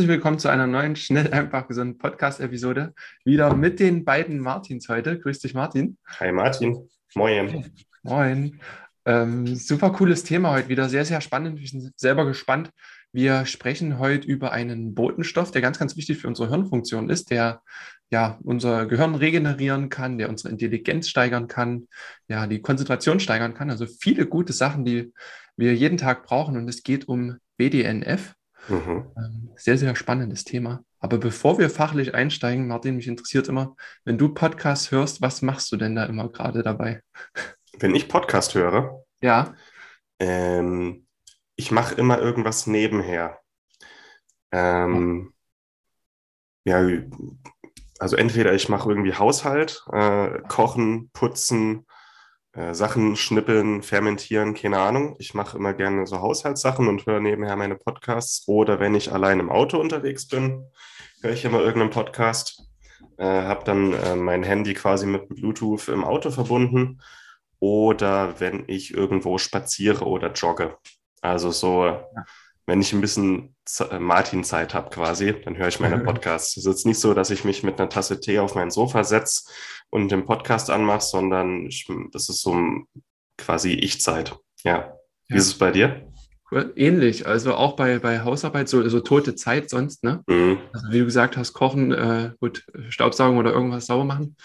Herzlich willkommen zu einer neuen Schnell, einfach gesunden Podcast-Episode. Wieder mit den beiden Martins heute. Grüß dich, Martin. Hi, Martin. Moin. Moin. Ähm, super cooles Thema heute wieder. Sehr, sehr spannend. Wir sind selber gespannt. Wir sprechen heute über einen Botenstoff, der ganz, ganz wichtig für unsere Hirnfunktion ist, der ja unser Gehirn regenerieren kann, der unsere Intelligenz steigern kann, ja, die Konzentration steigern kann. Also viele gute Sachen, die wir jeden Tag brauchen. Und es geht um BDNF. Mhm. Ähm, sehr, sehr spannendes Thema. Aber bevor wir fachlich einsteigen, Martin, mich interessiert immer, wenn du Podcasts hörst, was machst du denn da immer gerade dabei? Wenn ich Podcast höre? Ja. Ähm, ich mache immer irgendwas nebenher. Ähm, ja. ja, also entweder ich mache irgendwie Haushalt, äh, kochen, putzen, äh, Sachen schnippeln, fermentieren, keine Ahnung. Ich mache immer gerne so Haushaltssachen und höre nebenher meine Podcasts. Oder wenn ich allein im Auto unterwegs bin, höre ich immer irgendeinen Podcast. Äh, habe dann äh, mein Handy quasi mit Bluetooth im Auto verbunden. Oder wenn ich irgendwo spaziere oder jogge. Also so, ja. Wenn ich ein bisschen äh, Martin-Zeit habe quasi, dann höre ich meine Podcasts. Es ist nicht so, dass ich mich mit einer Tasse Tee auf mein Sofa setze und den Podcast anmache, sondern ich, das ist so quasi Ich-Zeit. Ja. Wie ja. ist es bei dir? Ähnlich, also auch bei, bei Hausarbeit, so, so tote Zeit sonst, ne? Mhm. Also wie du gesagt hast, kochen, äh, gut, Staubsaugen oder irgendwas sauber machen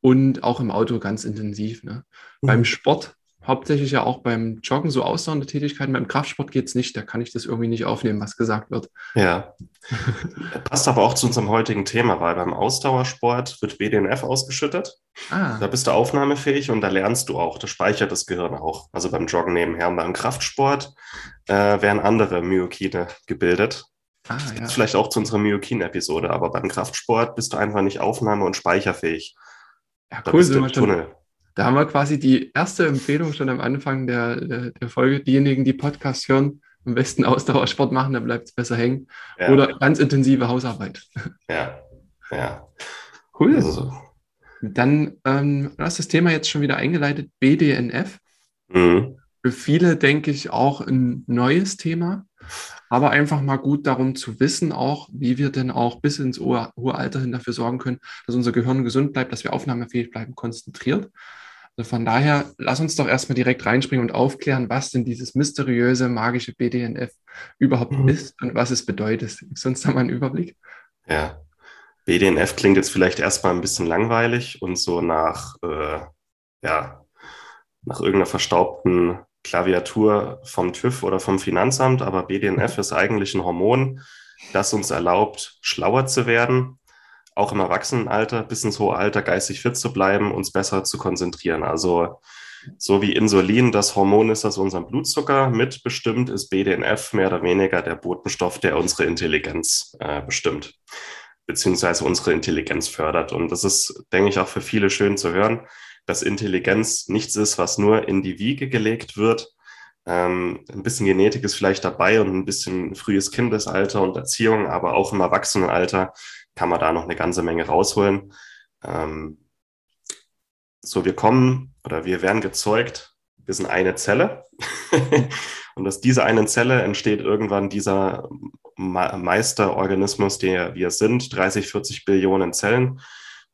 und auch im Auto ganz intensiv. Ne? Mhm. Beim Sport hauptsächlich ja auch beim Joggen so ausdauernde Tätigkeiten. Beim Kraftsport geht es nicht, da kann ich das irgendwie nicht aufnehmen, was gesagt wird. Ja. Passt aber auch zu unserem heutigen Thema, weil beim Ausdauersport wird BDNF ausgeschüttet. Ah. Da bist du aufnahmefähig und da lernst du auch. Das speichert das Gehirn auch. Also beim Joggen nebenher. Und beim Kraftsport äh, werden andere Myokine gebildet. Ah, ja. Vielleicht auch zu unserer Myokin-Episode, aber beim Kraftsport bist du einfach nicht aufnahme- und speicherfähig. Ja, cool, da bist du Tunnel. Da haben wir quasi die erste Empfehlung schon am Anfang der, der, der Folge. Diejenigen, die Podcast hören, am besten Ausdauersport machen, da bleibt es besser hängen. Ja. Oder ganz intensive Hausarbeit. Ja, ja. Cool. Also. Dann ähm, du hast das Thema jetzt schon wieder eingeleitet, BDNF. Mhm. Für viele, denke ich, auch ein neues Thema, aber einfach mal gut darum zu wissen, auch wie wir denn auch bis ins hohe Alter hin dafür sorgen können, dass unser Gehirn gesund bleibt, dass wir aufnahmefähig bleiben, konzentriert. Also von daher, lass uns doch erstmal direkt reinspringen und aufklären, was denn dieses mysteriöse, magische BDNF überhaupt mhm. ist und was es bedeutet. Gibst du uns da mal einen Überblick? Ja, BDNF klingt jetzt vielleicht erstmal ein bisschen langweilig und so nach, äh, ja, nach irgendeiner verstaubten Klaviatur vom TÜV oder vom Finanzamt, aber BDNF mhm. ist eigentlich ein Hormon, das uns erlaubt, schlauer zu werden, auch im Erwachsenenalter bis ins hohe Alter geistig fit zu bleiben, uns besser zu konzentrieren. Also so wie Insulin das Hormon ist, das unseren Blutzucker mitbestimmt, ist BDNF mehr oder weniger der Botenstoff, der unsere Intelligenz äh, bestimmt, beziehungsweise unsere Intelligenz fördert. Und das ist, denke ich, auch für viele schön zu hören, dass Intelligenz nichts ist, was nur in die Wiege gelegt wird. Ähm, ein bisschen Genetik ist vielleicht dabei und ein bisschen frühes Kindesalter und Erziehung, aber auch im Erwachsenenalter kann man da noch eine ganze Menge rausholen. Ähm, so, wir kommen oder wir werden gezeugt, wir sind eine Zelle. und aus dieser einen Zelle entsteht irgendwann dieser Meisterorganismus, der wir sind, 30, 40 Billionen Zellen.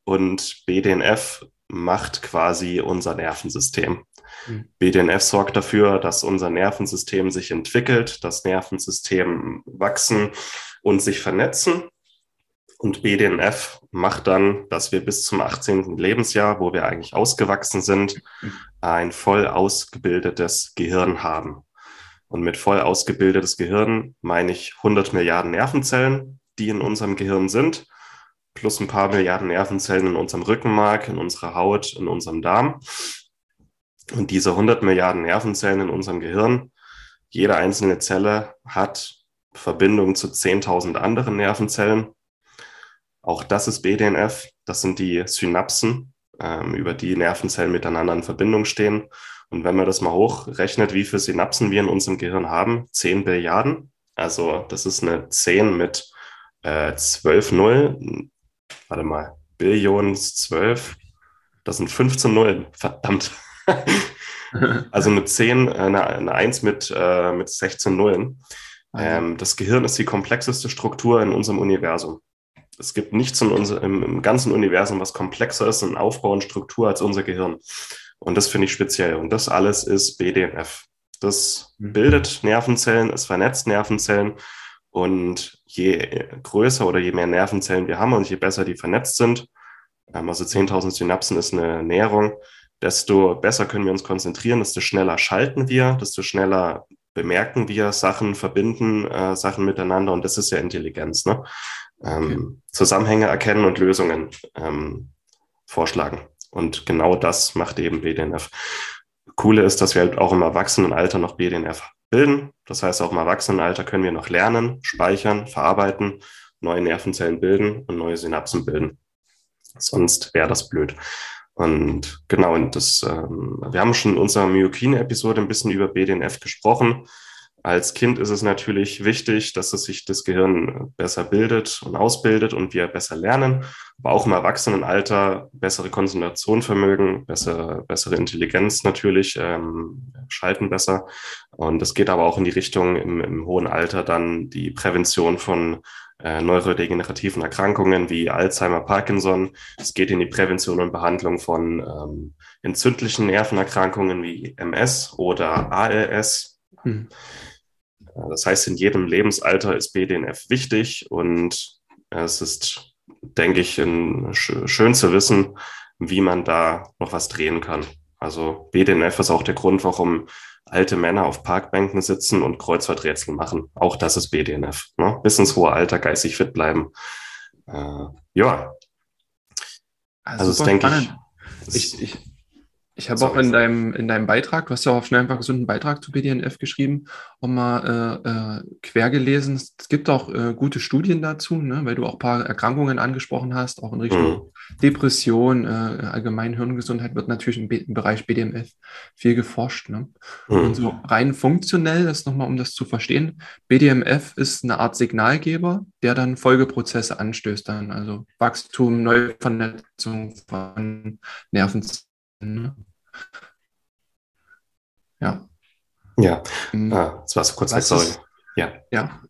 Und BDNF macht quasi unser Nervensystem. Mhm. BDNF sorgt dafür, dass unser Nervensystem sich entwickelt, das Nervensystem wachsen und sich vernetzen. Und BDNF macht dann, dass wir bis zum 18. Lebensjahr, wo wir eigentlich ausgewachsen sind, ein voll ausgebildetes Gehirn haben. Und mit voll ausgebildetes Gehirn meine ich 100 Milliarden Nervenzellen, die in unserem Gehirn sind, plus ein paar Milliarden Nervenzellen in unserem Rückenmark, in unserer Haut, in unserem Darm. Und diese 100 Milliarden Nervenzellen in unserem Gehirn, jede einzelne Zelle hat Verbindung zu 10.000 anderen Nervenzellen auch das ist BDNF. Das sind die Synapsen ähm, über die Nervenzellen miteinander in Verbindung stehen. Und wenn man das mal hochrechnet, wie viele Synapsen wir in unserem Gehirn haben, 10 Billiarden. Also das ist eine 10 mit äh, 12 Null. Warte mal, Billionen 12. Das sind 15 Nullen. Verdammt. also eine 10, eine, eine 1 mit, äh, mit 16 Nullen. Ähm, das Gehirn ist die komplexeste Struktur in unserem Universum. Es gibt nichts in unser, im, im ganzen Universum, was komplexer ist in Aufbau und Struktur als unser Gehirn. Und das finde ich speziell. Und das alles ist BDNF. Das mhm. bildet Nervenzellen, es vernetzt Nervenzellen. Und je größer oder je mehr Nervenzellen wir haben und je besser die vernetzt sind, ähm, also 10.000 Synapsen ist eine Näherung, desto besser können wir uns konzentrieren, desto schneller schalten wir, desto schneller bemerken wir Sachen, verbinden äh, Sachen miteinander und das ist ja Intelligenz. Ne? Ähm. Zusammenhänge erkennen und Lösungen ähm, vorschlagen. Und genau das macht eben BDNF. Coole ist, dass wir halt auch im Erwachsenenalter noch BDNF bilden. Das heißt, auch im Erwachsenenalter können wir noch lernen, speichern, verarbeiten, neue Nervenzellen bilden und neue Synapsen bilden. Sonst wäre das blöd. Und genau, und das, ähm, wir haben schon in unserer Myokine-Episode ein bisschen über BDNF gesprochen. Als Kind ist es natürlich wichtig, dass es sich das Gehirn besser bildet und ausbildet und wir besser lernen, aber auch im Erwachsenenalter bessere Konzentrationvermögen, bessere, bessere Intelligenz natürlich, ähm, schalten besser. Und es geht aber auch in die Richtung im, im hohen Alter dann die Prävention von äh, neurodegenerativen Erkrankungen wie Alzheimer, Parkinson. Es geht in die Prävention und Behandlung von ähm, entzündlichen Nervenerkrankungen wie MS oder ALS. Hm. Das heißt, in jedem Lebensalter ist BDNF wichtig und es ist, denke ich, schön zu wissen, wie man da noch was drehen kann. Also BDNF ist auch der Grund, warum alte Männer auf Parkbänken sitzen und Kreuzworträtsel machen. Auch das ist BDNF. Ne? Bis ins hohe Alter geistig fit bleiben. Äh, ja. Also, also das denke ich. Ich, ich, ich habe auch in deinem, in deinem Beitrag, du hast ja auch auf schnell einfach gesunden Beitrag zu BDNF geschrieben, auch mal äh, äh, quer gelesen. Es gibt auch äh, gute Studien dazu, ne, weil du auch ein paar Erkrankungen angesprochen hast, auch in Richtung mhm. Depression, äh, allgemein Hirngesundheit wird natürlich im, im, Bereich BDNF viel geforscht. Ne? Mhm. Und so rein funktionell ist nochmal, um das zu verstehen, BDMF ist eine Art Signalgeber, der dann Folgeprozesse anstößt, dann also Wachstum, Neuvernetzung von Nervenzellen Ne? Ja. Ja, mhm. ah, das war so kurz weg, sorry. Ja. Ja.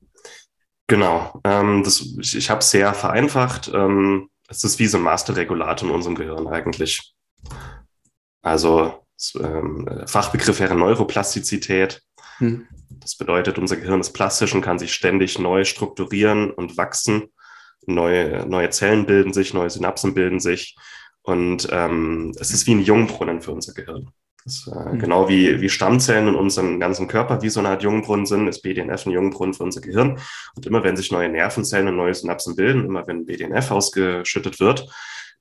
Genau. Ähm, das, ich ich habe es sehr vereinfacht. Ähm, es ist wie so ein Masterregulator in unserem Gehirn eigentlich. Also ähm, Fachbegriff wäre Neuroplastizität. Hm. Das bedeutet, unser Gehirn ist plastisch und kann sich ständig neu strukturieren und wachsen. Neue, neue Zellen bilden sich, neue Synapsen bilden sich. Und ähm, es ist wie ein Jungbrunnen für unser Gehirn. Das, äh, mhm. Genau wie, wie Stammzellen in unserem ganzen Körper wie so eine Art Jungbrunnen sind, ist BDNF ein Jungbrunnen für unser Gehirn. Und immer wenn sich neue Nervenzellen und neue Synapsen bilden, immer wenn BDNF ausgeschüttet wird,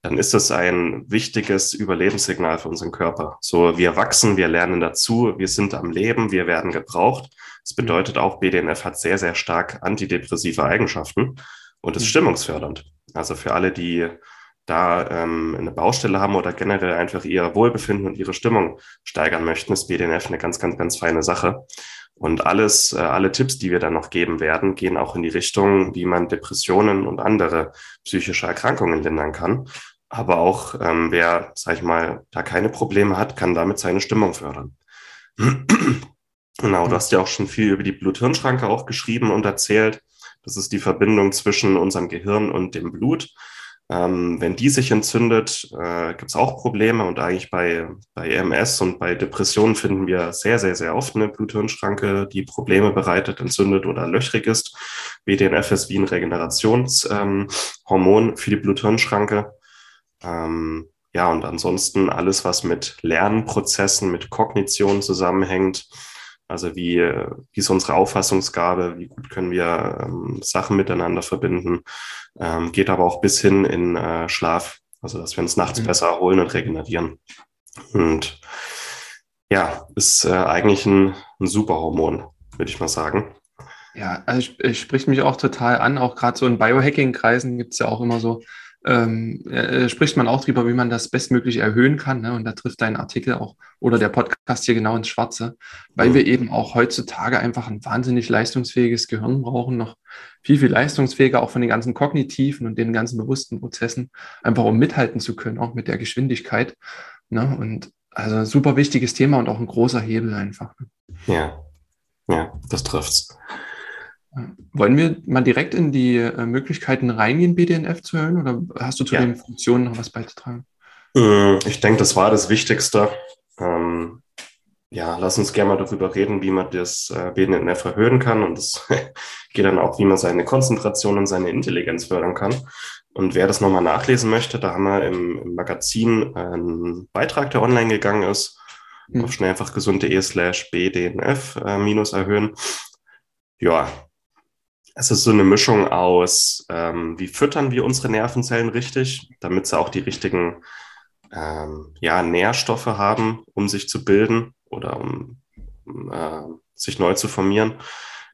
dann ist das ein wichtiges Überlebenssignal für unseren Körper. So, wir wachsen, wir lernen dazu, wir sind am Leben, wir werden gebraucht. Das mhm. bedeutet auch, BDNF hat sehr, sehr stark antidepressive Eigenschaften und ist mhm. stimmungsfördernd. Also für alle, die da ähm, eine Baustelle haben oder generell einfach ihr Wohlbefinden und ihre Stimmung steigern möchten, ist BDNF eine ganz, ganz, ganz feine Sache. Und alles, äh, alle Tipps, die wir dann noch geben werden, gehen auch in die Richtung, wie man Depressionen und andere psychische Erkrankungen lindern kann. Aber auch ähm, wer, sag ich mal, da keine Probleme hat, kann damit seine Stimmung fördern. genau, du hast ja auch schon viel über die Blut-Hirn-Schranke auch geschrieben und erzählt. Das ist die Verbindung zwischen unserem Gehirn und dem Blut. Ähm, wenn die sich entzündet, äh, gibt es auch Probleme und eigentlich bei, bei MS und bei Depressionen finden wir sehr, sehr, sehr oft eine Bluthirnschranke, die Probleme bereitet, entzündet oder löchrig ist. BDNF ist wie ein Regenerationshormon ähm, für die Bluthirnschranke. Ähm, ja, und ansonsten alles, was mit Lernprozessen, mit Kognition zusammenhängt, also wie, wie ist unsere Auffassungsgabe, wie gut können wir ähm, Sachen miteinander verbinden, ähm, geht aber auch bis hin in äh, Schlaf, also dass wir uns nachts mhm. besser erholen und regenerieren. Und ja, ist äh, eigentlich ein, ein super Hormon, würde ich mal sagen. Ja, also es spricht mich auch total an, auch gerade so in Biohacking-Kreisen gibt es ja auch immer so ähm, äh, spricht man auch drüber, wie man das bestmöglich erhöhen kann. Ne? Und da trifft dein Artikel auch oder der Podcast hier genau ins Schwarze, weil mhm. wir eben auch heutzutage einfach ein wahnsinnig leistungsfähiges Gehirn brauchen, noch viel, viel leistungsfähiger, auch von den ganzen kognitiven und den ganzen bewussten Prozessen, einfach um mithalten zu können, auch mit der Geschwindigkeit. Ne? Und also super wichtiges Thema und auch ein großer Hebel einfach. Ne? Ja, ja, das trifft's. Wollen wir mal direkt in die äh, Möglichkeiten reingehen, BDNF zu hören, oder hast du zu ja. den Funktionen noch was beizutragen? Hm, ich denke, das war das Wichtigste. Ähm, ja, lass uns gerne mal darüber reden, wie man das äh, BDNF erhöhen kann. Und es geht dann auch, wie man seine Konzentration und seine Intelligenz fördern kann. Und wer das nochmal nachlesen möchte, da haben wir im, im Magazin einen Beitrag, der online gegangen ist, mhm. auf schnell einfach gesunde.de slash BDNF äh, minus erhöhen. Ja, es ist so eine Mischung aus, ähm, wie füttern wir unsere Nervenzellen richtig, damit sie auch die richtigen ähm, ja, Nährstoffe haben, um sich zu bilden oder um, um äh, sich neu zu formieren.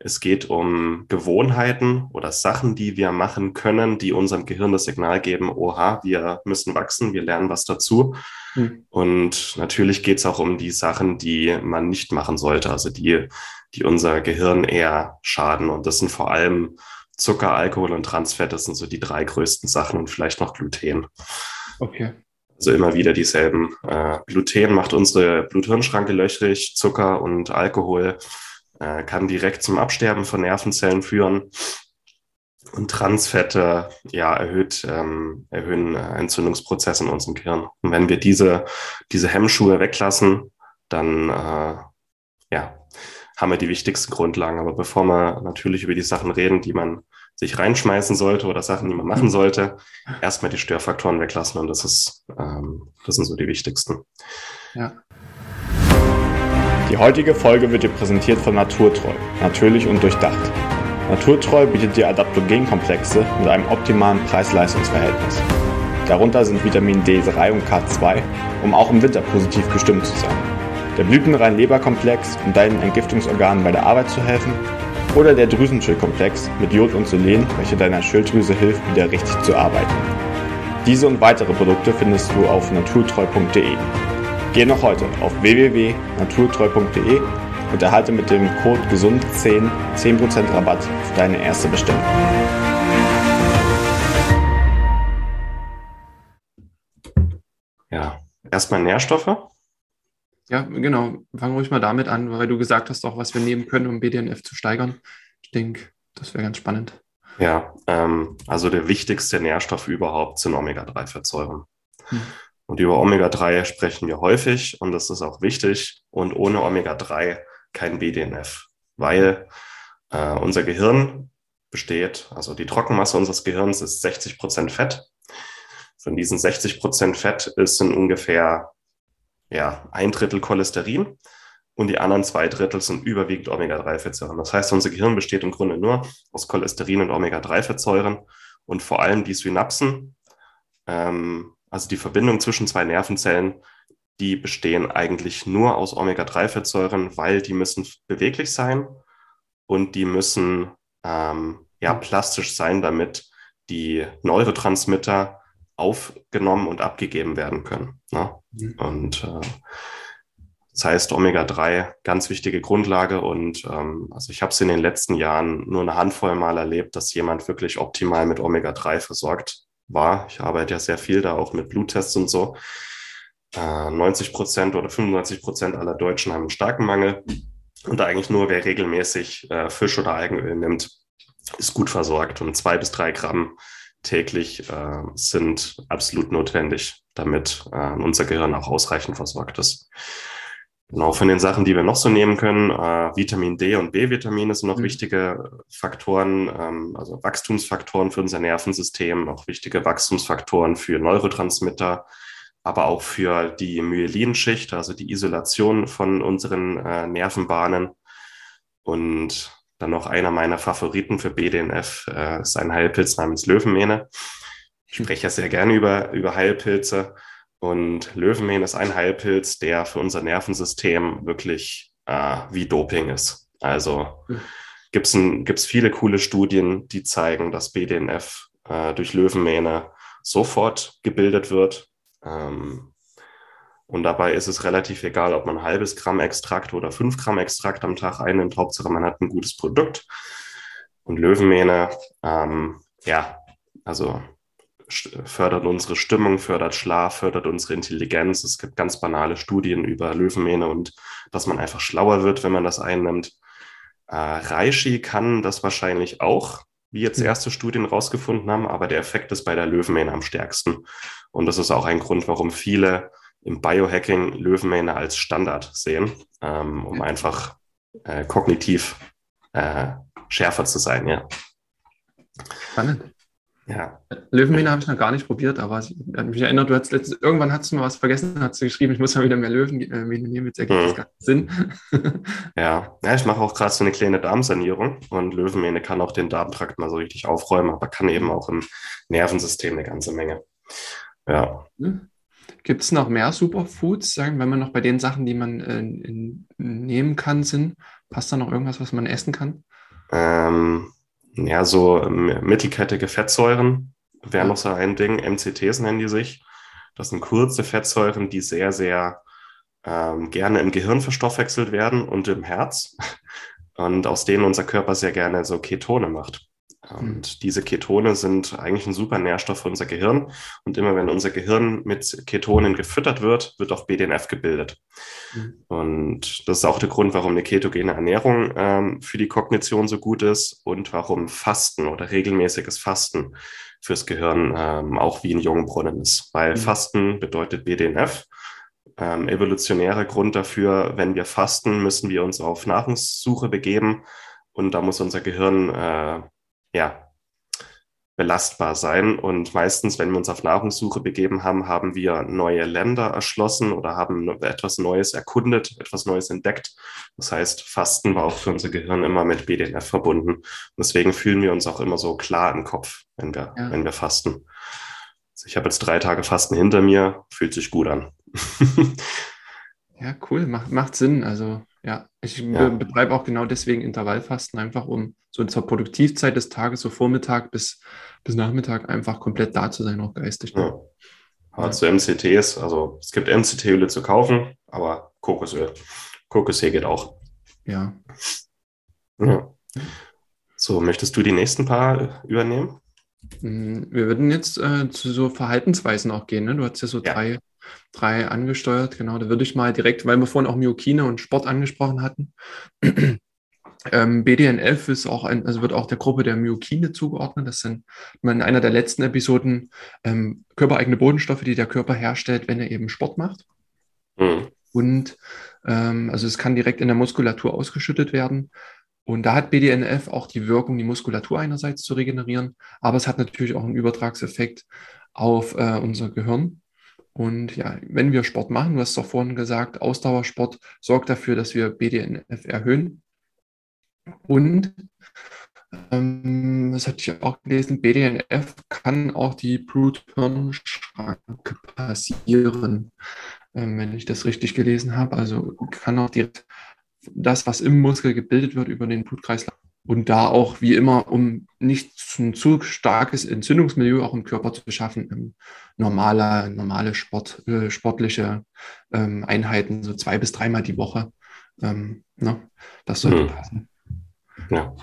Es geht um Gewohnheiten oder Sachen, die wir machen können, die unserem Gehirn das Signal geben, oha, wir müssen wachsen, wir lernen was dazu. Mhm. Und natürlich geht es auch um die Sachen, die man nicht machen sollte, also die die unser Gehirn eher schaden. Und das sind vor allem Zucker, Alkohol und Transfett. Das sind so die drei größten Sachen und vielleicht noch Gluten. Okay. Also immer wieder dieselben. Äh, Gluten macht unsere Blut-Hirn-Schranke löchrig. Zucker und Alkohol äh, kann direkt zum Absterben von Nervenzellen führen. Und Transfette ja, erhöht, ähm, erhöhen äh, Entzündungsprozesse in unserem Gehirn. Und wenn wir diese, diese Hemmschuhe weglassen, dann äh, ja, haben wir die wichtigsten Grundlagen. Aber bevor wir natürlich über die Sachen reden, die man sich reinschmeißen sollte oder Sachen, die man machen mhm. sollte, erstmal die Störfaktoren weglassen und das ist, ähm, das sind so die wichtigsten. Ja. Die heutige Folge wird dir präsentiert von Naturtreu, natürlich und durchdacht. Naturtreu bietet dir Adaptogenkomplexe mit einem optimalen Preis-Leistungs-Verhältnis. Darunter sind Vitamin D3 und K2, um auch im Winter positiv gestimmt zu sein der blütenrein Leberkomplex, um deinen Entgiftungsorganen bei der Arbeit zu helfen, oder der Drüsenschildkomplex mit Jod und Selen, welcher deiner Schilddrüse hilft, wieder richtig zu arbeiten. Diese und weitere Produkte findest du auf naturtreu.de. Geh noch heute auf www.naturtreu.de und erhalte mit dem Code GESUND10 10% Rabatt auf deine erste Bestellung. Ja, erstmal Nährstoffe. Ja, genau. Fangen ruhig mal damit an, weil du gesagt hast auch, was wir nehmen können, um BDNF zu steigern. Ich denke, das wäre ganz spannend. Ja, ähm, also der wichtigste Nährstoff überhaupt sind Omega-3-Fettsäuren. Hm. Und über Omega-3 sprechen wir häufig und das ist auch wichtig. Und ohne Omega-3 kein BDNF, weil äh, unser Gehirn besteht, also die Trockenmasse unseres Gehirns ist 60 Prozent Fett. Von diesen 60 Prozent Fett ist in ungefähr ja, ein Drittel Cholesterin und die anderen zwei Drittel sind überwiegend Omega-3-Fettsäuren. Das heißt, unser Gehirn besteht im Grunde nur aus Cholesterin und Omega-3-Fettsäuren und vor allem die Synapsen, ähm, also die Verbindung zwischen zwei Nervenzellen, die bestehen eigentlich nur aus Omega-3-Fettsäuren, weil die müssen beweglich sein und die müssen ähm, ja, plastisch sein, damit die Neurotransmitter aufgenommen und abgegeben werden können. Ne? Mhm. Und äh, das heißt, Omega-3, ganz wichtige Grundlage. Und ähm, also ich habe es in den letzten Jahren nur eine Handvoll Mal erlebt, dass jemand wirklich optimal mit Omega-3 versorgt war. Ich arbeite ja sehr viel da auch mit Bluttests und so. Äh, 90 Prozent oder 95 Prozent aller Deutschen haben einen starken Mangel. Und eigentlich nur wer regelmäßig äh, Fisch oder Algenöl nimmt, ist gut versorgt. Und zwei bis drei Gramm täglich äh, sind absolut notwendig, damit äh, unser Gehirn auch ausreichend versorgt ist. Genau, von den Sachen, die wir noch so nehmen können, äh, Vitamin D und B-Vitamine sind noch mhm. wichtige Faktoren, ähm, also Wachstumsfaktoren für unser Nervensystem, auch wichtige Wachstumsfaktoren für Neurotransmitter, aber auch für die Myelinschicht, also die Isolation von unseren äh, Nervenbahnen. Und dann noch einer meiner Favoriten für BDNF äh, ist ein Heilpilz namens Löwenmähne. Ich spreche ja sehr gerne über, über Heilpilze. Und Löwenmähne ist ein Heilpilz, der für unser Nervensystem wirklich äh, wie Doping ist. Also mhm. gibt es viele coole Studien, die zeigen, dass BDNF äh, durch Löwenmähne sofort gebildet wird. Ähm, und dabei ist es relativ egal, ob man ein halbes Gramm Extrakt oder fünf Gramm Extrakt am Tag einnimmt. Hauptsache, man hat ein gutes Produkt. Und Löwenmähne, ähm, ja, also fördert unsere Stimmung, fördert Schlaf, fördert unsere Intelligenz. Es gibt ganz banale Studien über Löwenmähne und dass man einfach schlauer wird, wenn man das einnimmt. Äh, Reishi kann das wahrscheinlich auch, wie jetzt hm. erste Studien rausgefunden haben, aber der Effekt ist bei der Löwenmähne am stärksten. Und das ist auch ein Grund, warum viele im Biohacking Löwenmähne als Standard sehen, ähm, um einfach äh, kognitiv äh, schärfer zu sein, ja. Spannend. Ja. Löwenmähne habe ich noch gar nicht probiert, aber ich, mich erinnert, du hast letztens, irgendwann hast du mal was vergessen, hast du geschrieben, ich muss mal wieder mehr Löwenmähne nehmen, jetzt ergibt das mhm. gar Sinn. ja. ja, ich mache auch gerade so eine kleine Darmsanierung und Löwenmähne kann auch den Darmtrakt mal so richtig aufräumen, aber kann eben auch im Nervensystem eine ganze Menge. Ja. Hm. Gibt es noch mehr Superfoods, sagen, wenn man noch bei den Sachen, die man äh, nehmen kann, sind? Passt da noch irgendwas, was man essen kann? Ähm, ja, so mittelkettige Fettsäuren wäre noch so ein Ding. MCTs nennen die sich. Das sind kurze Fettsäuren, die sehr, sehr ähm, gerne im Gehirn verstoffwechselt werden und im Herz. Und aus denen unser Körper sehr gerne so Ketone macht. Und diese Ketone sind eigentlich ein super Nährstoff für unser Gehirn. Und immer wenn unser Gehirn mit Ketonen gefüttert wird, wird auch BDNF gebildet. Mhm. Und das ist auch der Grund, warum eine ketogene Ernährung ähm, für die Kognition so gut ist und warum Fasten oder regelmäßiges Fasten fürs Gehirn ähm, auch wie ein Jungbrunnen ist. Weil mhm. Fasten bedeutet BDNF. Ähm, evolutionärer Grund dafür, wenn wir fasten, müssen wir uns auf Nahrungssuche begeben. Und da muss unser Gehirn äh, ja, belastbar sein. Und meistens, wenn wir uns auf Nahrungssuche begeben haben, haben wir neue Länder erschlossen oder haben etwas Neues erkundet, etwas Neues entdeckt. Das heißt, Fasten war auch für unser Gehirn immer mit BDNF verbunden. Und deswegen fühlen wir uns auch immer so klar im Kopf, wenn wir, ja. wenn wir fasten. Also ich habe jetzt drei Tage Fasten hinter mir, fühlt sich gut an. ja, cool, macht, macht Sinn. Also ja, ich ja. betreibe auch genau deswegen Intervallfasten, einfach um so zur Produktivzeit des Tages, so Vormittag bis, bis Nachmittag, einfach komplett da zu sein, auch geistig. Ja. Aber zu MCTs, also es gibt MCT-Öle zu kaufen, aber Kokosöl. Kokosöl geht auch. Ja. ja. So, möchtest du die nächsten paar übernehmen? Mm, wir würden jetzt äh, zu so Verhaltensweisen auch gehen. Ne? Du hast ja so ja. drei drei angesteuert. Genau, da würde ich mal direkt, weil wir vorhin auch Myokine und Sport angesprochen hatten. ähm, BDNF ist auch ein, also wird auch der Gruppe der Myokine zugeordnet. Das sind in einer der letzten Episoden ähm, körpereigene Bodenstoffe, die der Körper herstellt, wenn er eben Sport macht. Mhm. Und ähm, also es kann direkt in der Muskulatur ausgeschüttet werden. Und da hat BDNF auch die Wirkung, die Muskulatur einerseits zu regenerieren, aber es hat natürlich auch einen Übertragseffekt auf äh, unser Gehirn. Und ja, wenn wir Sport machen, du hast es doch vorhin gesagt, Ausdauersport sorgt dafür, dass wir BDNF erhöhen. Und ähm, das hatte ich auch gelesen, BDNF kann auch die Blut-Hirn-Schranke passieren, ähm, wenn ich das richtig gelesen habe. Also kann auch direkt das, was im Muskel gebildet wird, über den Blutkreislauf und da auch wie immer, um nicht ein zu starkes Entzündungsmilieu auch im Körper zu schaffen, ähm, normale, normale Sport, äh, sportliche ähm, Einheiten, so zwei bis dreimal die Woche. Ähm, ne? Das sollte mhm. passen. Ja.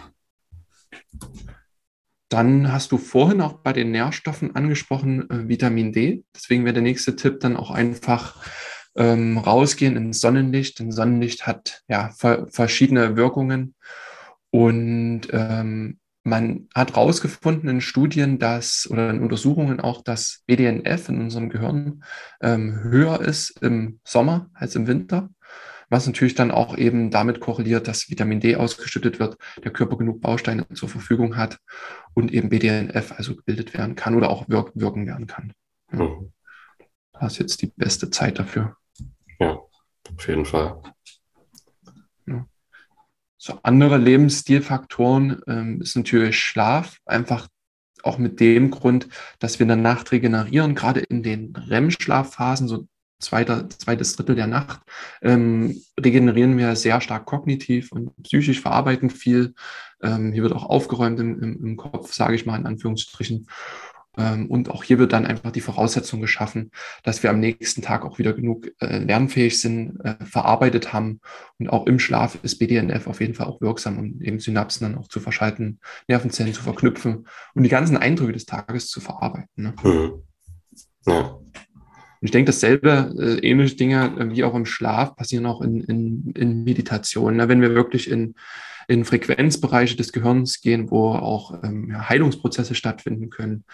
Dann hast du vorhin auch bei den Nährstoffen angesprochen, äh, Vitamin D. Deswegen wäre der nächste Tipp dann auch einfach ähm, rausgehen ins Sonnenlicht. Denn Sonnenlicht hat ja verschiedene Wirkungen und ähm, man hat herausgefunden in Studien, dass oder in Untersuchungen auch, dass BDNF in unserem Gehirn ähm, höher ist im Sommer als im Winter, was natürlich dann auch eben damit korreliert, dass Vitamin D ausgeschüttet wird, der Körper genug Bausteine zur Verfügung hat und eben BDNF also gebildet werden kann oder auch wirk wirken werden kann. Ja. Mhm. Das ist jetzt die beste Zeit dafür. Ja, auf jeden Fall. So andere Lebensstilfaktoren ähm, ist natürlich Schlaf, einfach auch mit dem Grund, dass wir in der Nacht regenerieren, gerade in den REM-Schlafphasen, so zweiter, zweites Drittel der Nacht, ähm, regenerieren wir sehr stark kognitiv und psychisch verarbeiten viel. Ähm, hier wird auch aufgeräumt im, im, im Kopf, sage ich mal in Anführungsstrichen. Ähm, und auch hier wird dann einfach die Voraussetzung geschaffen, dass wir am nächsten Tag auch wieder genug äh, lernfähig sind, äh, verarbeitet haben. Und auch im Schlaf ist BDNF auf jeden Fall auch wirksam, um eben Synapsen dann auch zu verschalten, Nervenzellen zu verknüpfen und die ganzen Eindrücke des Tages zu verarbeiten. Ne? Mhm. Ja. Und ich denke, dasselbe, äh, ähnliche Dinge äh, wie auch im Schlaf passieren auch in, in, in Meditation. Ne? Wenn wir wirklich in, in Frequenzbereiche des Gehirns gehen, wo auch ähm, ja, Heilungsprozesse stattfinden können.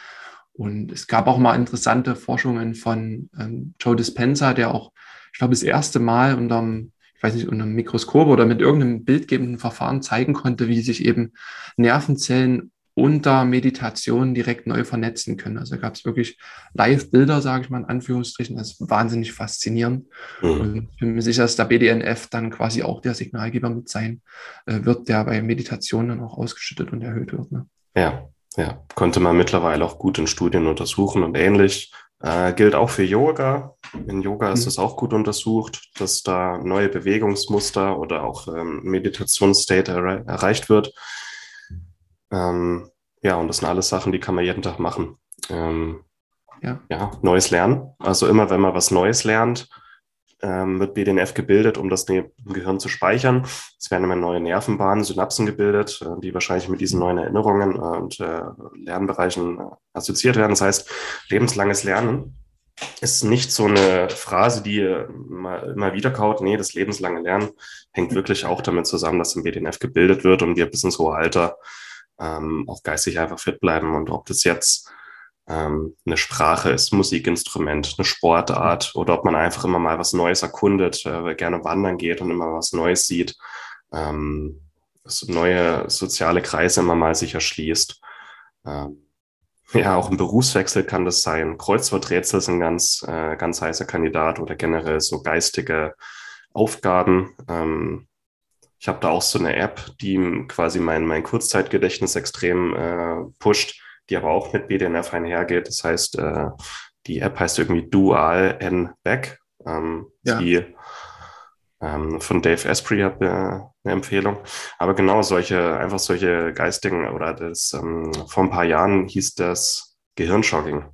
Und es gab auch mal interessante Forschungen von ähm, Joe Dispenza, der auch, ich glaube, das erste Mal unter einem, ich weiß nicht, unter einem Mikroskop oder mit irgendeinem bildgebenden Verfahren zeigen konnte, wie sich eben Nervenzellen unter Meditation direkt neu vernetzen können. Also gab es wirklich Live-Bilder, sage ich mal in Anführungsstrichen. Das ist wahnsinnig faszinierend. Mhm. Und ich bin mir sicher, dass der BDNF dann quasi auch der Signalgeber mit sein äh, wird, der bei Meditation dann auch ausgeschüttet und erhöht wird. Ne? Ja, ja. Konnte man mittlerweile auch gut in Studien untersuchen und ähnlich. Äh, gilt auch für Yoga. In Yoga ist mhm. es auch gut untersucht, dass da neue Bewegungsmuster oder auch ähm, Meditationsstate er erreicht wird. Ähm, ja, und das sind alles Sachen, die kann man jeden Tag machen. Ähm, ja. ja, neues Lernen. Also immer, wenn man was Neues lernt, ähm, wird BDNF gebildet, um das im Gehirn zu speichern. Es werden immer neue Nervenbahnen, Synapsen gebildet, äh, die wahrscheinlich mit diesen neuen Erinnerungen äh, und äh, Lernbereichen äh, assoziiert werden. Das heißt, lebenslanges Lernen ist nicht so eine Phrase, die immer, immer wieder kaut. Nee, das lebenslange Lernen hängt wirklich auch damit zusammen, dass im BDNF gebildet wird und wir bis ins hohe Alter ähm, auch geistig einfach fit bleiben. Und ob das jetzt ähm, eine Sprache ist, Musikinstrument, eine Sportart oder ob man einfach immer mal was Neues erkundet, äh, gerne wandern geht und immer was Neues sieht, ähm, neue soziale Kreise immer mal sich erschließt. Ähm, ja, auch ein Berufswechsel kann das sein. Kreuzworträtsel sind ganz, äh, ganz heißer Kandidat oder generell so geistige Aufgaben. Ähm, ich habe da auch so eine App, die quasi mein, mein Kurzzeitgedächtnis extrem äh, pusht, die aber auch mit BDNF einhergeht. Das heißt, äh, die App heißt irgendwie Dual N Back. Ähm, ja. Die ähm, von Dave Asprey hat äh, eine Empfehlung. Aber genau solche, einfach solche geistigen oder das ähm, vor ein paar Jahren hieß das Gehirnshocking.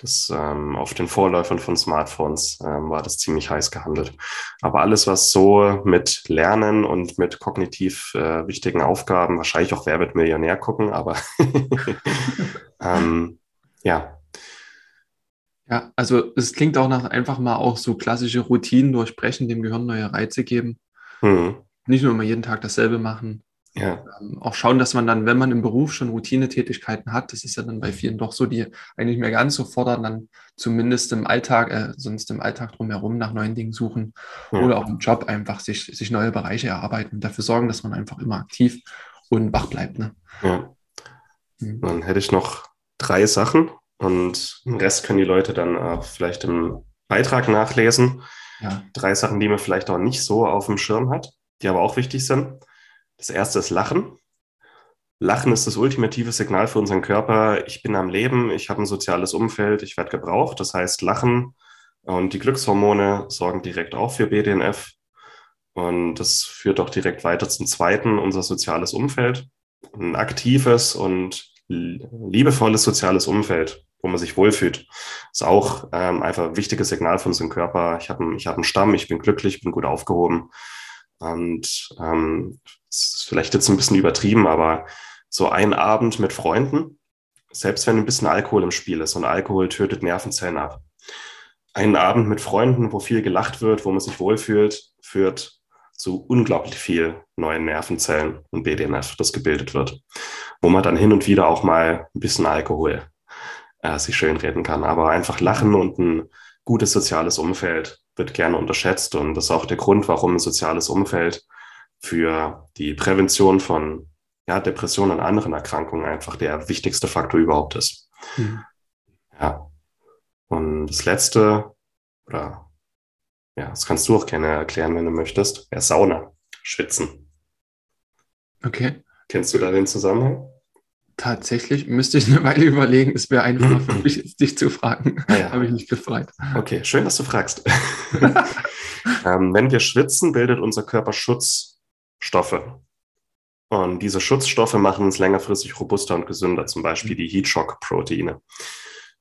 Das ähm, auf den Vorläufern von Smartphones ähm, war das ziemlich heiß gehandelt. Aber alles, was so mit Lernen und mit kognitiv äh, wichtigen Aufgaben, wahrscheinlich auch Wer wird Millionär gucken, aber ähm, ja. Ja, also es klingt auch nach einfach mal auch so klassische Routinen durchbrechen, dem Gehirn neue Reize geben. Hm. Nicht nur immer jeden Tag dasselbe machen. Ja. Ähm, auch schauen, dass man dann, wenn man im Beruf schon Routinetätigkeiten hat, das ist ja dann bei vielen doch so, die eigentlich mehr ganz so fordern, dann zumindest im Alltag, äh, sonst im Alltag drumherum nach neuen Dingen suchen ja. oder auch im Job einfach sich, sich neue Bereiche erarbeiten und dafür sorgen, dass man einfach immer aktiv und wach bleibt. Ne? Ja. Mhm. Dann hätte ich noch drei Sachen und den Rest können die Leute dann äh, vielleicht im Beitrag nachlesen. Ja. Drei Sachen, die man vielleicht auch nicht so auf dem Schirm hat, die aber auch wichtig sind. Das erste ist Lachen. Lachen ist das ultimative Signal für unseren Körper. Ich bin am Leben, ich habe ein soziales Umfeld, ich werde gebraucht. Das heißt, Lachen und die Glückshormone sorgen direkt auch für BDNF. Und das führt auch direkt weiter zum zweiten, unser soziales Umfeld. Ein aktives und liebevolles soziales Umfeld, wo man sich wohlfühlt, ist auch ähm, einfach ein wichtiges Signal für unseren Körper. Ich habe ich hab einen Stamm, ich bin glücklich, bin gut aufgehoben. Und ähm, ist vielleicht jetzt ein bisschen übertrieben, aber so ein Abend mit Freunden, selbst wenn ein bisschen Alkohol im Spiel ist und Alkohol tötet Nervenzellen ab. Ein Abend mit Freunden, wo viel gelacht wird, wo man sich wohlfühlt, führt zu unglaublich viel neuen Nervenzellen und BDNF, das gebildet wird, wo man dann hin und wieder auch mal ein bisschen Alkohol äh, sich schönreden kann. Aber einfach lachen und ein gutes soziales Umfeld wird gerne unterschätzt und das ist auch der Grund, warum ein soziales Umfeld für die Prävention von ja, Depressionen und anderen Erkrankungen einfach der wichtigste Faktor überhaupt ist. Mhm. Ja. Und das letzte, oder ja, das kannst du auch gerne erklären, wenn du möchtest, wäre Sauna, Schwitzen. Okay. Kennst du da den Zusammenhang? Tatsächlich müsste ich eine Weile überlegen. Es wäre einfacher für mich, dich zu fragen. Ah, ja. Habe ich nicht gefragt. Okay, schön, dass du fragst. ähm, wenn wir schwitzen, bildet unser Körper Schutz Stoffe. Und diese Schutzstoffe machen uns längerfristig robuster und gesünder, zum Beispiel die Heatshock-Proteine.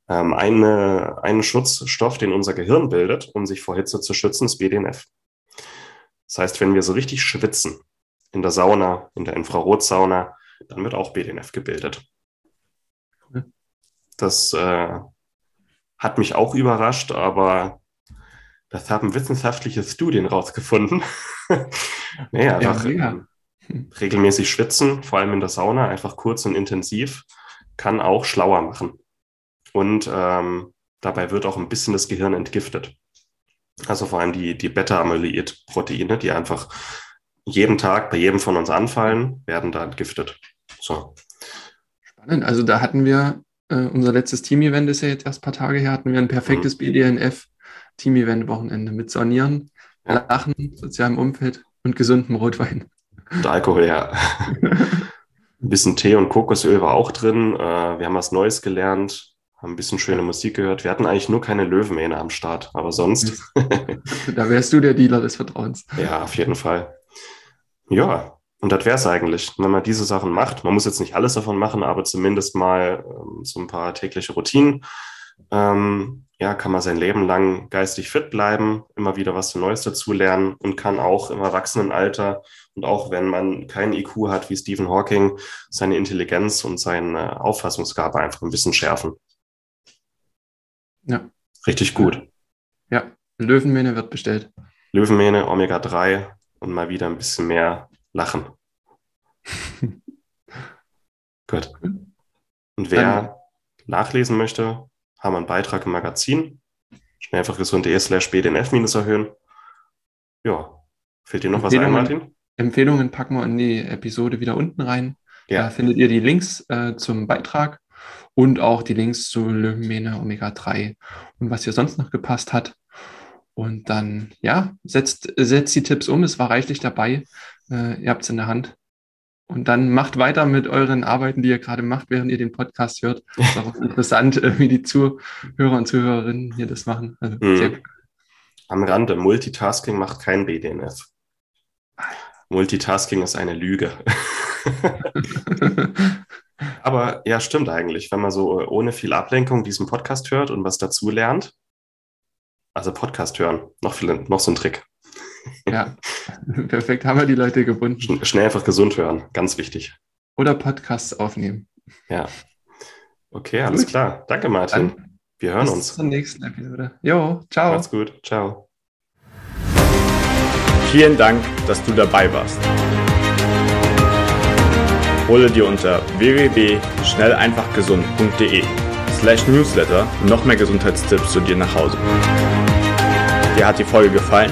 Ähm, eine, einen Schutzstoff, den unser Gehirn bildet, um sich vor Hitze zu schützen, ist BDNF. Das heißt, wenn wir so richtig schwitzen, in der Sauna, in der Infrarotsauna, dann wird auch BDNF gebildet. Das äh, hat mich auch überrascht, aber das haben wissenschaftliche Studien rausgefunden. nee, einfach ja, regelmäßig schwitzen, vor allem in der Sauna, einfach kurz und intensiv, kann auch schlauer machen. Und ähm, dabei wird auch ein bisschen das Gehirn entgiftet. Also vor allem die, die Beta-Amyloid-Proteine, die einfach jeden Tag bei jedem von uns anfallen, werden da entgiftet. So. Spannend. Also da hatten wir, äh, unser letztes Team-Event ist ja jetzt erst ein paar Tage her, hatten wir ein perfektes mhm. BDNF-Team-Event-Wochenende mit Sonieren, ja. Lachen, sozialem Umfeld und gesundem Rotwein. Und Alkohol, ja. ein bisschen Tee und Kokosöl war auch drin. Äh, wir haben was Neues gelernt, haben ein bisschen schöne Musik gehört. Wir hatten eigentlich nur keine Löwenmähne am Start, aber sonst. da wärst du der Dealer des Vertrauens. Ja, auf jeden Fall. Ja, und das wäre es eigentlich, wenn man diese Sachen macht. Man muss jetzt nicht alles davon machen, aber zumindest mal ähm, so ein paar tägliche Routinen. Ähm, ja, kann man sein Leben lang geistig fit bleiben, immer wieder was Neues dazu lernen und kann auch im Erwachsenenalter und auch wenn man keinen IQ hat wie Stephen Hawking, seine Intelligenz und seine Auffassungsgabe einfach ein bisschen schärfen. Ja. Richtig gut. Ja, Löwenmähne wird bestellt. Löwenmähne, Omega 3 und mal wieder ein bisschen mehr lachen. gut. Und wer Dann. nachlesen möchte, haben wir einen Beitrag im Magazin. Schnell einfach gesund.de slash bdnf minus erhöhen. Ja. Fällt dir noch was ein, Martin? Empfehlungen packen wir in die Episode wieder unten rein. Ja. Da findet ihr die Links äh, zum Beitrag und auch die Links zu Löwenmähne Omega 3 und was hier sonst noch gepasst hat. Und dann, ja, setzt, setzt die Tipps um. Es war reichlich dabei. Äh, ihr habt es in der Hand. Und dann macht weiter mit euren Arbeiten, die ihr gerade macht, während ihr den Podcast hört. Ist auch interessant, äh, wie die Zuhörer und Zuhörerinnen hier das machen. Also mhm. Am Rande, Multitasking macht kein BDNF. Multitasking ist eine Lüge. Aber ja, stimmt eigentlich, wenn man so ohne viel Ablenkung diesen Podcast hört und was dazu lernt. Also Podcast hören, noch, viel, noch so ein Trick. Ja, perfekt, haben wir die Leute gebunden. Schnell einfach gesund hören, ganz wichtig. Oder Podcasts aufnehmen. Ja. Okay, alles gut. klar. Danke, Martin. Dann wir hören bis uns. Bis zur nächsten Episode. Jo, ciao. Macht's gut. Ciao. Vielen Dank, dass du dabei warst. Hole dir unter www.schnelleinfachgesund.de slash newsletter noch mehr Gesundheitstipps zu dir nach Hause. Dir hat die Folge gefallen?